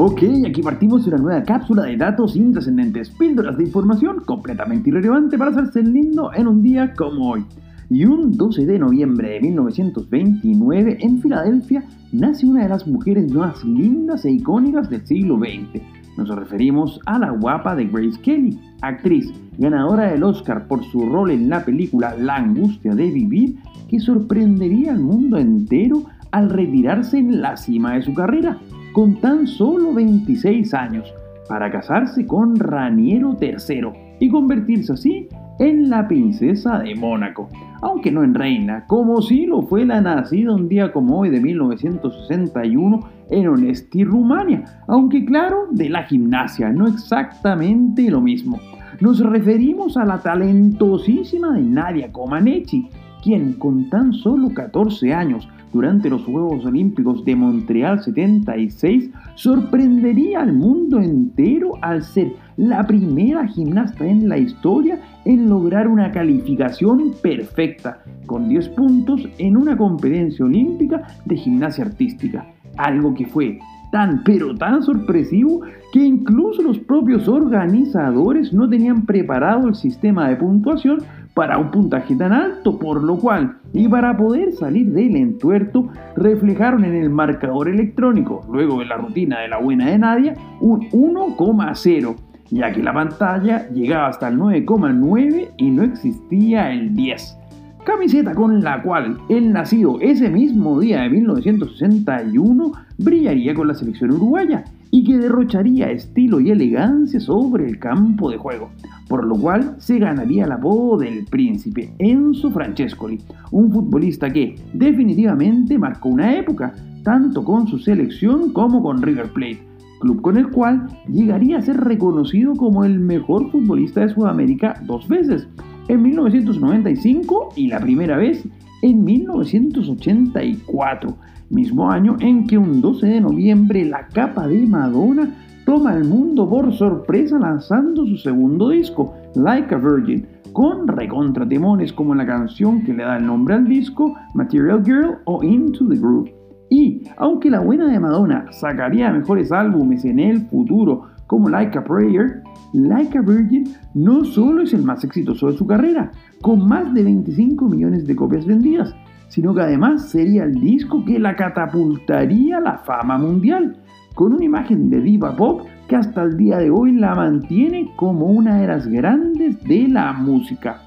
Ok, aquí partimos una nueva cápsula de datos intrascendentes, píldoras de información completamente irrelevante para hacerse lindo en un día como hoy. Y un 12 de noviembre de 1929, en Filadelfia, nace una de las mujeres más lindas e icónicas del siglo XX. Nos referimos a la guapa de Grace Kelly, actriz ganadora del Oscar por su rol en la película La angustia de vivir, que sorprendería al mundo entero al retirarse en la cima de su carrera con tan solo 26 años para casarse con Raniero III y convertirse así en la princesa de Mónaco, aunque no en reina, como si lo fue la nacida un día como hoy de 1961 en Onesti, Rumania, aunque claro, de la gimnasia, no exactamente lo mismo. Nos referimos a la talentosísima de Nadia Comaneci, quien con tan solo 14 años durante los Juegos Olímpicos de Montreal 76 sorprendería al mundo entero al ser la primera gimnasta en la historia en lograr una calificación perfecta, con 10 puntos en una competencia olímpica de gimnasia artística, algo que fue tan pero tan sorpresivo que incluso los propios organizadores no tenían preparado el sistema de puntuación para un puntaje tan alto, por lo cual, y para poder salir del entuerto, reflejaron en el marcador electrónico, luego de la rutina de la buena de Nadia, un 1,0, ya que la pantalla llegaba hasta el 9,9 y no existía el 10 camiseta con la cual el nacido ese mismo día de 1961 brillaría con la selección uruguaya y que derrocharía estilo y elegancia sobre el campo de juego, por lo cual se ganaría el apodo del príncipe Enzo Francescoli, un futbolista que definitivamente marcó una época, tanto con su selección como con River Plate, club con el cual llegaría a ser reconocido como el mejor futbolista de Sudamérica dos veces, en 1995 y la primera vez en 1984, mismo año en que un 12 de noviembre la capa de Madonna toma al mundo por sorpresa lanzando su segundo disco, Like a Virgin, con recontratemones como la canción que le da el nombre al disco, Material Girl o Into the Groove. Y, aunque la buena de Madonna sacaría mejores álbumes en el futuro, como Like a Prayer, Like a Virgin no solo es el más exitoso de su carrera, con más de 25 millones de copias vendidas, sino que además sería el disco que la catapultaría a la fama mundial, con una imagen de diva pop que hasta el día de hoy la mantiene como una de las grandes de la música.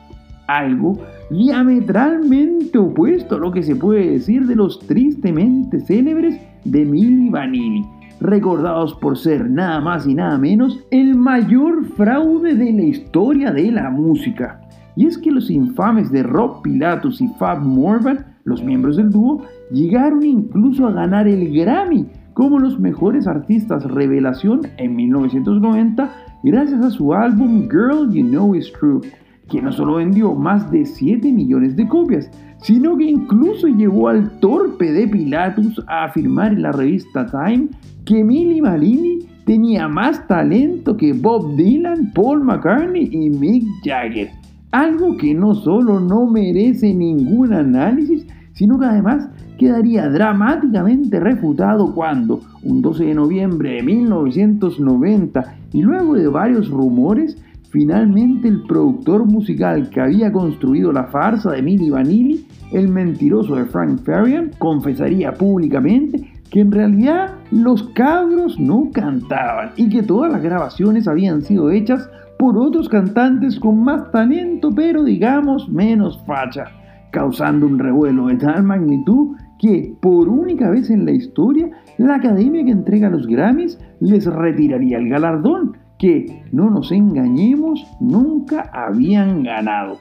Algo diametralmente opuesto a lo que se puede decir de los tristemente célebres de Milli Vanilli recordados por ser nada más y nada menos el mayor fraude de la historia de la música. Y es que los infames de Rob Pilatus y Fab Morvan, los miembros del dúo, llegaron incluso a ganar el Grammy como los mejores artistas revelación en 1990 gracias a su álbum Girl You Know Is True, que no solo vendió más de 7 millones de copias, sino que incluso llevó al torpe de Pilatus a afirmar en la revista Time que Milli Malini tenía más talento que Bob Dylan, Paul McCartney y Mick Jagger. Algo que no solo no merece ningún análisis, sino que además quedaría dramáticamente refutado cuando, un 12 de noviembre de 1990, y luego de varios rumores, finalmente el productor musical que había construido la farsa de Milli Vanilli, el mentiroso de Frank Farian, confesaría públicamente que en realidad los cabros no cantaban y que todas las grabaciones habían sido hechas por otros cantantes con más talento, pero digamos menos facha, causando un revuelo de tal magnitud que por única vez en la historia la academia que entrega los Grammys les retiraría el galardón que, no nos engañemos, nunca habían ganado.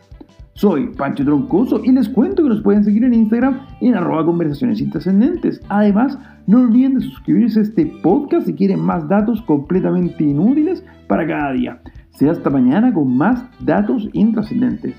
Soy Pancho Troncoso y les cuento que nos pueden seguir en Instagram en arroba conversaciones intrascendentes. Además, no olviden de suscribirse a este podcast si quieren más datos completamente inútiles para cada día. Sea hasta mañana con más datos intrascendentes.